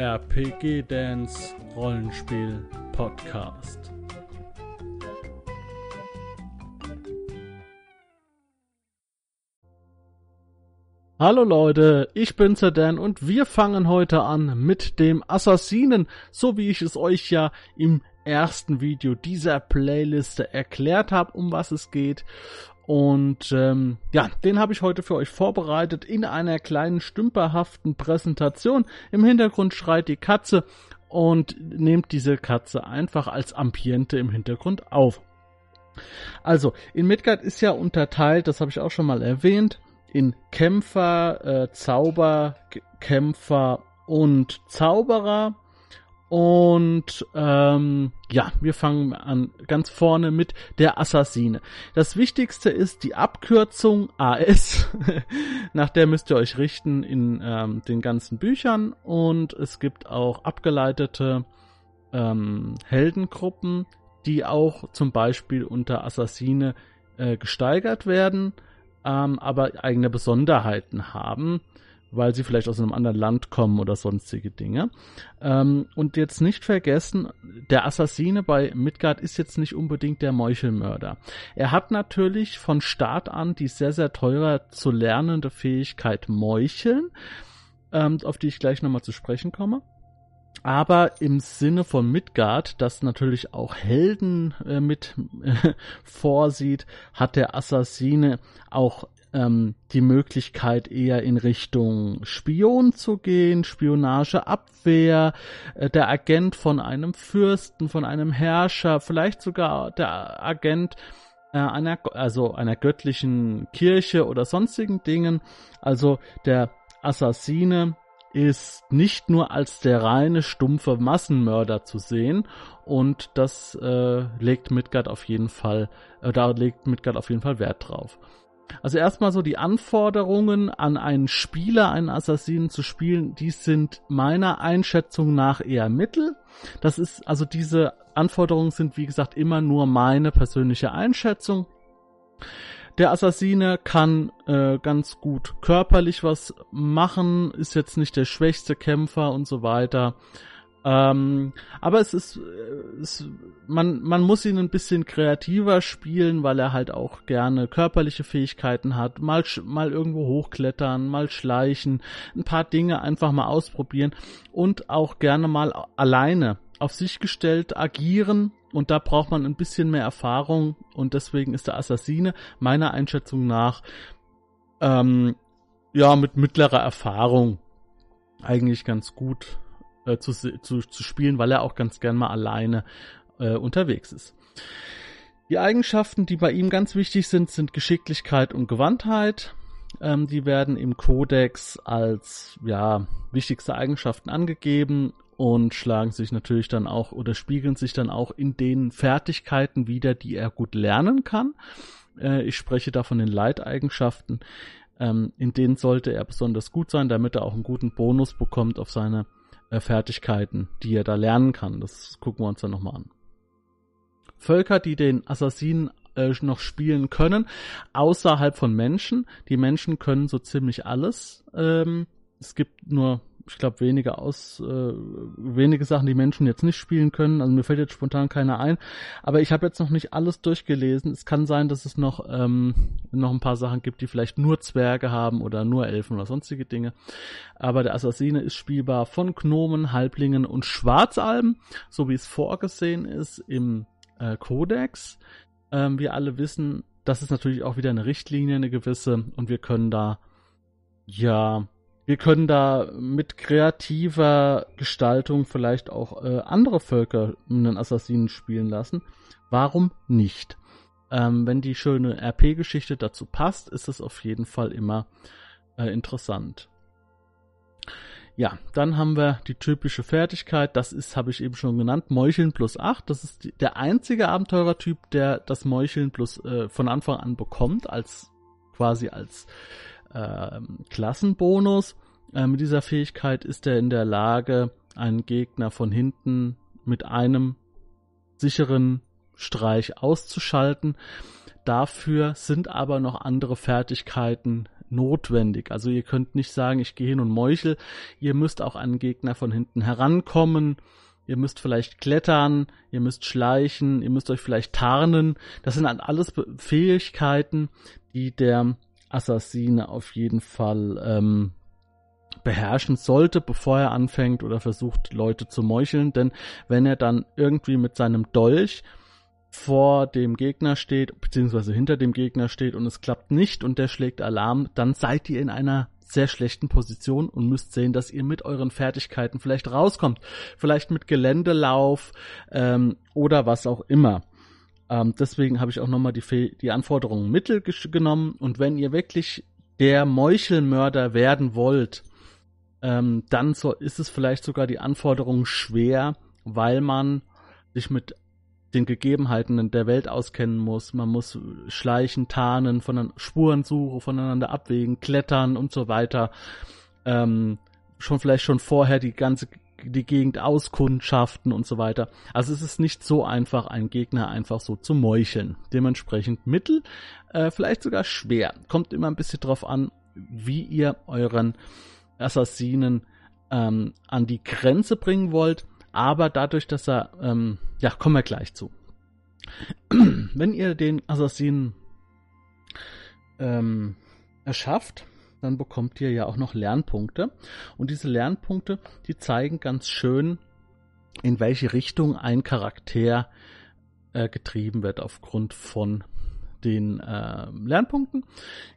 RPG Dance Rollenspiel Podcast. Hallo Leute, ich bin Zerdan und wir fangen heute an mit dem Assassinen, so wie ich es euch ja im ersten Video dieser Playliste erklärt habe, um was es geht. Und ähm, ja, den habe ich heute für euch vorbereitet in einer kleinen stümperhaften Präsentation. Im Hintergrund schreit die Katze und nehmt diese Katze einfach als Ambiente im Hintergrund auf. Also, in Midgard ist ja unterteilt, das habe ich auch schon mal erwähnt, in Kämpfer, äh, Zauberkämpfer und Zauberer. Und ähm, ja, wir fangen an ganz vorne mit der Assassine. Das Wichtigste ist die Abkürzung AS. Nach der müsst ihr euch richten in ähm, den ganzen Büchern. Und es gibt auch abgeleitete ähm, Heldengruppen, die auch zum Beispiel unter Assassine äh, gesteigert werden, ähm, aber eigene Besonderheiten haben weil sie vielleicht aus einem anderen Land kommen oder sonstige Dinge. Ähm, und jetzt nicht vergessen, der Assassine bei Midgard ist jetzt nicht unbedingt der Meuchelmörder. Er hat natürlich von Start an die sehr, sehr teure zu lernende Fähigkeit Meucheln, ähm, auf die ich gleich nochmal zu sprechen komme. Aber im Sinne von Midgard, das natürlich auch Helden äh, mit äh, vorsieht, hat der Assassine auch ähm, die Möglichkeit eher in Richtung Spion zu gehen, Spionageabwehr, äh, der Agent von einem Fürsten, von einem Herrscher, vielleicht sogar der Agent äh, einer, also einer göttlichen Kirche oder sonstigen Dingen. Also der Assassine ist nicht nur als der reine stumpfe Massenmörder zu sehen und das äh, legt Midgard auf jeden Fall, äh, da legt Midgard auf jeden Fall Wert drauf. Also erstmal so die Anforderungen an einen Spieler, einen Assassinen zu spielen, die sind meiner Einschätzung nach eher mittel. Das ist, also diese Anforderungen sind wie gesagt immer nur meine persönliche Einschätzung. Der Assassine kann äh, ganz gut körperlich was machen, ist jetzt nicht der schwächste Kämpfer und so weiter. Ähm, aber es ist, äh, es, man, man muss ihn ein bisschen kreativer spielen, weil er halt auch gerne körperliche Fähigkeiten hat. Mal, mal irgendwo hochklettern, mal schleichen, ein paar Dinge einfach mal ausprobieren und auch gerne mal alleine auf sich gestellt agieren. Und da braucht man ein bisschen mehr Erfahrung und deswegen ist der Assassine meiner Einschätzung nach ähm, ja mit mittlerer Erfahrung eigentlich ganz gut äh, zu, zu, zu spielen, weil er auch ganz gern mal alleine äh, unterwegs ist. Die Eigenschaften, die bei ihm ganz wichtig sind, sind Geschicklichkeit und Gewandtheit. Ähm, die werden im Kodex als ja wichtigste Eigenschaften angegeben und schlagen sich natürlich dann auch oder spiegeln sich dann auch in den Fertigkeiten wieder, die er gut lernen kann. Äh, ich spreche da von den Leiteigenschaften. Ähm, in denen sollte er besonders gut sein, damit er auch einen guten Bonus bekommt auf seine Fertigkeiten, die er da lernen kann. Das gucken wir uns dann nochmal an. Völker, die den Assassinen äh, noch spielen können, außerhalb von Menschen. Die Menschen können so ziemlich alles. Ähm, es gibt nur ich glaube, wenige aus, äh, wenige Sachen, die Menschen jetzt nicht spielen können. Also mir fällt jetzt spontan keiner ein. Aber ich habe jetzt noch nicht alles durchgelesen. Es kann sein, dass es noch, ähm, noch ein paar Sachen gibt, die vielleicht nur Zwerge haben oder nur Elfen oder sonstige Dinge. Aber der Assassine ist spielbar von Gnomen, Halblingen und Schwarzalben, so wie es vorgesehen ist im äh, Kodex. Ähm, wir alle wissen, das ist natürlich auch wieder eine Richtlinie, eine gewisse, und wir können da ja wir können da mit kreativer Gestaltung vielleicht auch äh, andere Völker einen Assassinen spielen lassen. Warum nicht? Ähm, wenn die schöne RP-Geschichte dazu passt, ist es auf jeden Fall immer äh, interessant. Ja, dann haben wir die typische Fertigkeit, das ist, habe ich eben schon genannt, Meucheln plus 8. Das ist die, der einzige Abenteurertyp, der das Meucheln plus äh, von Anfang an bekommt, als quasi als äh, Klassenbonus. Äh, mit dieser Fähigkeit ist er in der Lage, einen Gegner von hinten mit einem sicheren Streich auszuschalten. Dafür sind aber noch andere Fertigkeiten notwendig. Also ihr könnt nicht sagen, ich gehe hin und meuchel. Ihr müsst auch an Gegner von hinten herankommen. Ihr müsst vielleicht klettern, ihr müsst schleichen, ihr müsst euch vielleicht tarnen. Das sind alles Fähigkeiten, die der Assassine auf jeden Fall ähm, beherrschen sollte, bevor er anfängt oder versucht, Leute zu meucheln. Denn wenn er dann irgendwie mit seinem Dolch vor dem Gegner steht, beziehungsweise hinter dem Gegner steht und es klappt nicht und der schlägt Alarm, dann seid ihr in einer sehr schlechten Position und müsst sehen, dass ihr mit euren Fertigkeiten vielleicht rauskommt. Vielleicht mit Geländelauf ähm, oder was auch immer. Ähm, deswegen habe ich auch nochmal die, die Anforderungen Mittel genommen und wenn ihr wirklich der Meuchelmörder werden wollt, ähm, dann so ist es vielleicht sogar die Anforderung schwer, weil man sich mit den Gegebenheiten der Welt auskennen muss. Man muss schleichen, tarnen, von Spurensuche, voneinander abwägen, klettern und so weiter. Ähm, schon vielleicht schon vorher die ganze die Gegend auskundschaften und so weiter. Also es ist nicht so einfach, einen Gegner einfach so zu meucheln. Dementsprechend Mittel, äh, vielleicht sogar schwer. Kommt immer ein bisschen drauf an, wie ihr euren Assassinen ähm, an die Grenze bringen wollt. Aber dadurch, dass er, ähm, ja, kommen wir gleich zu. Wenn ihr den Assassinen ähm, erschafft, dann bekommt ihr ja auch noch Lernpunkte. Und diese Lernpunkte, die zeigen ganz schön, in welche Richtung ein Charakter äh, getrieben wird aufgrund von den äh, Lernpunkten.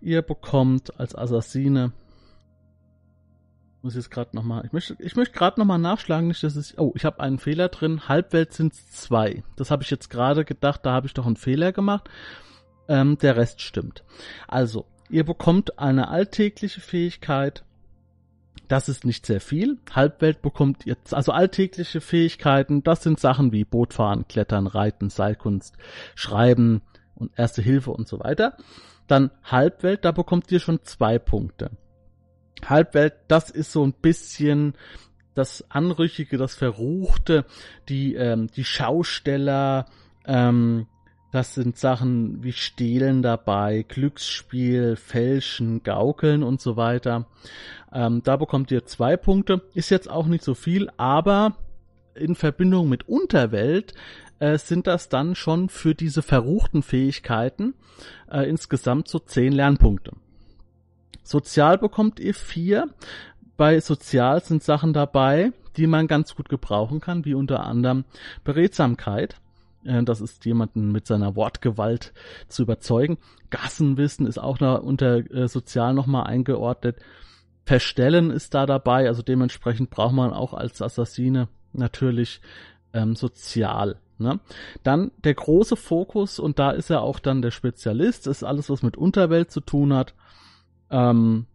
Ihr bekommt als Assassine muss jetzt gerade nochmal, ich möchte, ich möchte gerade nochmal nachschlagen, nicht, dass es, oh, ich habe einen Fehler drin, Halbwelt sind zwei. Das habe ich jetzt gerade gedacht, da habe ich doch einen Fehler gemacht. Ähm, der Rest stimmt. Also, ihr bekommt eine alltägliche Fähigkeit, das ist nicht sehr viel. Halbwelt bekommt ihr, also alltägliche Fähigkeiten, das sind Sachen wie Bootfahren, Klettern, Reiten, Seilkunst, Schreiben und Erste Hilfe und so weiter. Dann Halbwelt, da bekommt ihr schon zwei Punkte. Halbwelt, das ist so ein bisschen das Anrüchige, das Verruchte, die, ähm, die Schausteller, ähm, das sind Sachen wie Stehlen dabei, Glücksspiel, Fälschen, Gaukeln und so weiter. Ähm, da bekommt ihr zwei Punkte. Ist jetzt auch nicht so viel, aber in Verbindung mit Unterwelt äh, sind das dann schon für diese verruchten Fähigkeiten äh, insgesamt so zehn Lernpunkte. Sozial bekommt ihr vier. Bei Sozial sind Sachen dabei, die man ganz gut gebrauchen kann, wie unter anderem Beredsamkeit. Äh, das ist jemanden mit seiner Wortgewalt zu überzeugen. Gassenwissen ist auch noch unter äh, Sozial nochmal eingeordnet. Verstellen ist da dabei, also dementsprechend braucht man auch als Assassine natürlich ähm, sozial. Ne? Dann der große Fokus, und da ist er auch dann der Spezialist, ist alles, was mit Unterwelt zu tun hat. Ähm,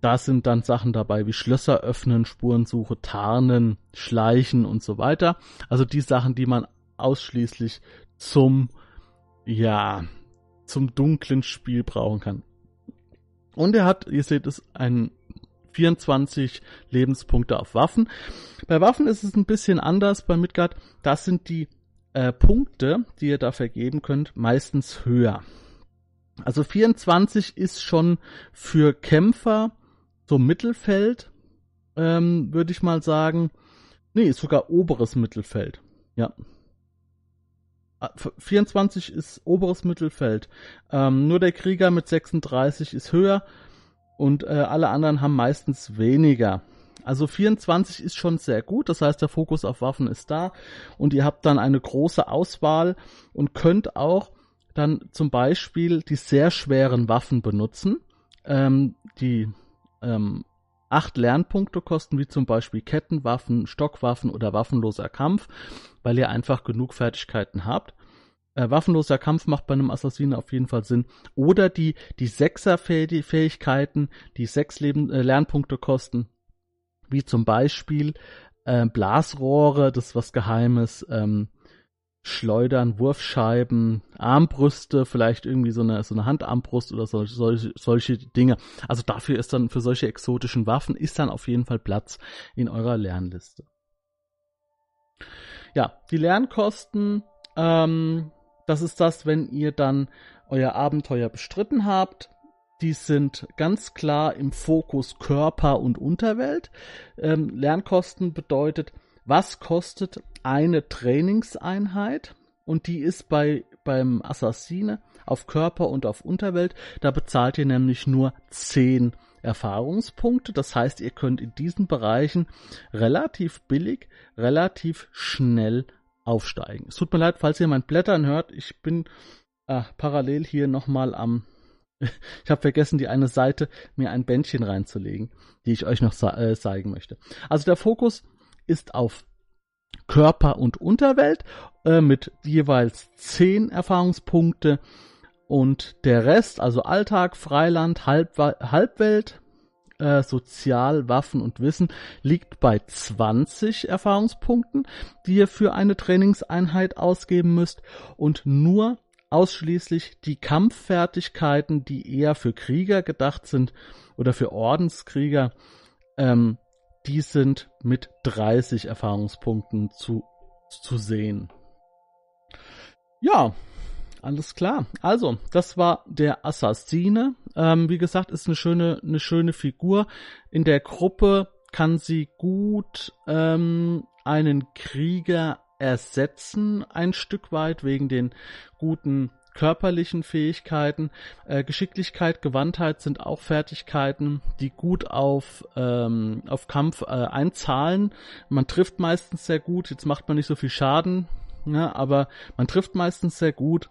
da sind dann Sachen dabei wie Schlösser öffnen, Spurensuche, tarnen, schleichen und so weiter. Also die Sachen, die man ausschließlich zum, ja, zum dunklen Spiel brauchen kann. Und er hat, ihr seht es, einen 24 Lebenspunkte auf Waffen. Bei Waffen ist es ein bisschen anders bei Midgard. Das sind die äh, Punkte, die ihr da vergeben könnt, meistens höher. Also 24 ist schon für Kämpfer so Mittelfeld, ähm, würde ich mal sagen. Nee, ist sogar oberes Mittelfeld. Ja. 24 ah, ist oberes Mittelfeld. Ähm, nur der Krieger mit 36 ist höher und äh, alle anderen haben meistens weniger. Also 24 ist schon sehr gut, das heißt der Fokus auf Waffen ist da und ihr habt dann eine große Auswahl und könnt auch dann zum Beispiel die sehr schweren Waffen benutzen, ähm, die ähm, acht Lernpunkte kosten, wie zum Beispiel Kettenwaffen, Stockwaffen oder waffenloser Kampf, weil ihr einfach genug Fertigkeiten habt. Äh, waffenloser Kampf macht bei einem Assassinen auf jeden Fall Sinn. Oder die, die Sechser-Fähigkeiten, die sechs Leben, äh, Lernpunkte kosten, wie zum Beispiel äh, Blasrohre, das ist was Geheimes, ähm, Schleudern, Wurfscheiben, Armbrüste, vielleicht irgendwie so eine, so eine Handarmbrust oder solche, solche, solche Dinge. Also dafür ist dann, für solche exotischen Waffen ist dann auf jeden Fall Platz in eurer Lernliste. Ja, die Lernkosten, ähm, das ist das, wenn ihr dann euer Abenteuer bestritten habt. die sind ganz klar im Fokus Körper und Unterwelt. Ähm, Lernkosten bedeutet, was kostet eine Trainingseinheit? Und die ist bei beim Assassine auf Körper und auf Unterwelt. Da bezahlt ihr nämlich nur 10 Erfahrungspunkte. Das heißt, ihr könnt in diesen Bereichen relativ billig, relativ schnell aufsteigen. Es tut mir leid, falls ihr mein Blättern hört. Ich bin äh, parallel hier nochmal am ich habe vergessen, die eine Seite mir ein Bändchen reinzulegen, die ich euch noch äh, zeigen möchte. Also der Fokus ist auf Körper und Unterwelt äh, mit jeweils zehn Erfahrungspunkte. Und der Rest, also Alltag, Freiland, Halb Halbwelt, äh, Sozial, Waffen und Wissen, liegt bei 20 Erfahrungspunkten, die ihr für eine Trainingseinheit ausgeben müsst. Und nur ausschließlich die Kampffertigkeiten, die eher für Krieger gedacht sind oder für Ordenskrieger, ähm, die sind mit 30 Erfahrungspunkten zu, zu sehen. Ja, alles klar. Also, das war der Assassine. Ähm, wie gesagt, ist eine schöne, eine schöne Figur. In der Gruppe kann sie gut ähm, einen Krieger ersetzen, ein Stück weit, wegen den guten körperlichen Fähigkeiten. Äh, Geschicklichkeit, Gewandtheit sind auch Fertigkeiten, die gut auf, ähm, auf Kampf äh, einzahlen. Man trifft meistens sehr gut, jetzt macht man nicht so viel Schaden, ne, aber man trifft meistens sehr gut.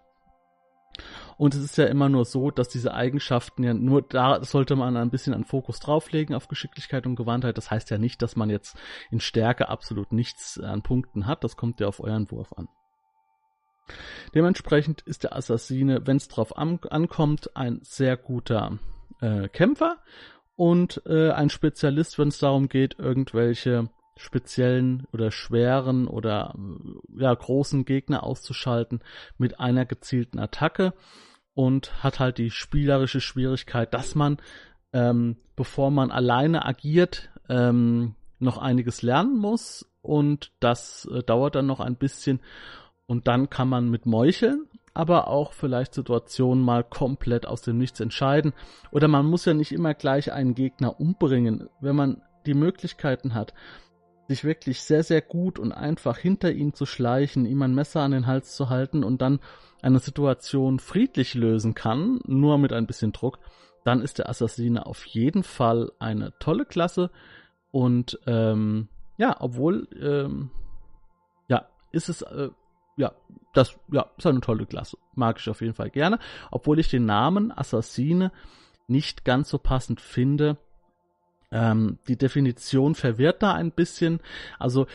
Und es ist ja immer nur so, dass diese Eigenschaften ja nur da sollte man ein bisschen an Fokus drauflegen auf Geschicklichkeit und Gewandtheit. Das heißt ja nicht, dass man jetzt in Stärke absolut nichts an Punkten hat. Das kommt ja auf euren Wurf an. Dementsprechend ist der Assassine, wenn es drauf an ankommt, ein sehr guter äh, Kämpfer und äh, ein Spezialist, wenn es darum geht, irgendwelche speziellen oder schweren oder ja großen Gegner auszuschalten mit einer gezielten Attacke und hat halt die spielerische Schwierigkeit, dass man ähm, bevor man alleine agiert ähm, noch einiges lernen muss und das äh, dauert dann noch ein bisschen und dann kann man mit Meucheln, aber auch vielleicht Situationen mal komplett aus dem Nichts entscheiden. Oder man muss ja nicht immer gleich einen Gegner umbringen. Wenn man die Möglichkeiten hat, sich wirklich sehr, sehr gut und einfach hinter ihn zu schleichen, ihm ein Messer an den Hals zu halten und dann eine Situation friedlich lösen kann, nur mit ein bisschen Druck, dann ist der Assassine auf jeden Fall eine tolle Klasse. Und ähm, ja, obwohl, ähm, ja, ist es äh, ja, das ja, ist eine tolle Klasse. Mag ich auf jeden Fall gerne. Obwohl ich den Namen Assassine nicht ganz so passend finde. Ähm, die Definition verwirrt da ein bisschen. Also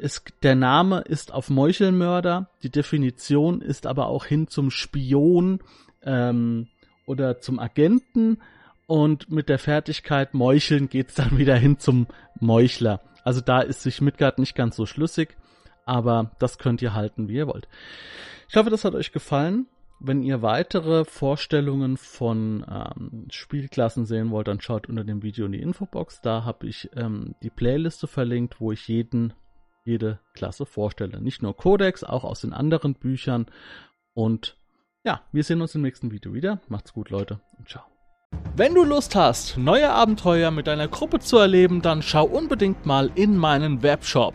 es, der Name ist auf Meuchelmörder, die Definition ist aber auch hin zum Spion ähm, oder zum Agenten und mit der Fertigkeit Meucheln geht's dann wieder hin zum Meuchler. Also da ist sich Midgard nicht ganz so schlüssig aber das könnt ihr halten, wie ihr wollt. Ich hoffe, das hat euch gefallen. Wenn ihr weitere Vorstellungen von ähm, Spielklassen sehen wollt, dann schaut unter dem Video in die Infobox. Da habe ich ähm, die Playliste verlinkt, wo ich jeden, jede Klasse vorstelle. Nicht nur Codex, auch aus den anderen Büchern. Und ja, wir sehen uns im nächsten Video wieder. Macht's gut, Leute, und ciao. Wenn du Lust hast, neue Abenteuer mit deiner Gruppe zu erleben, dann schau unbedingt mal in meinen Webshop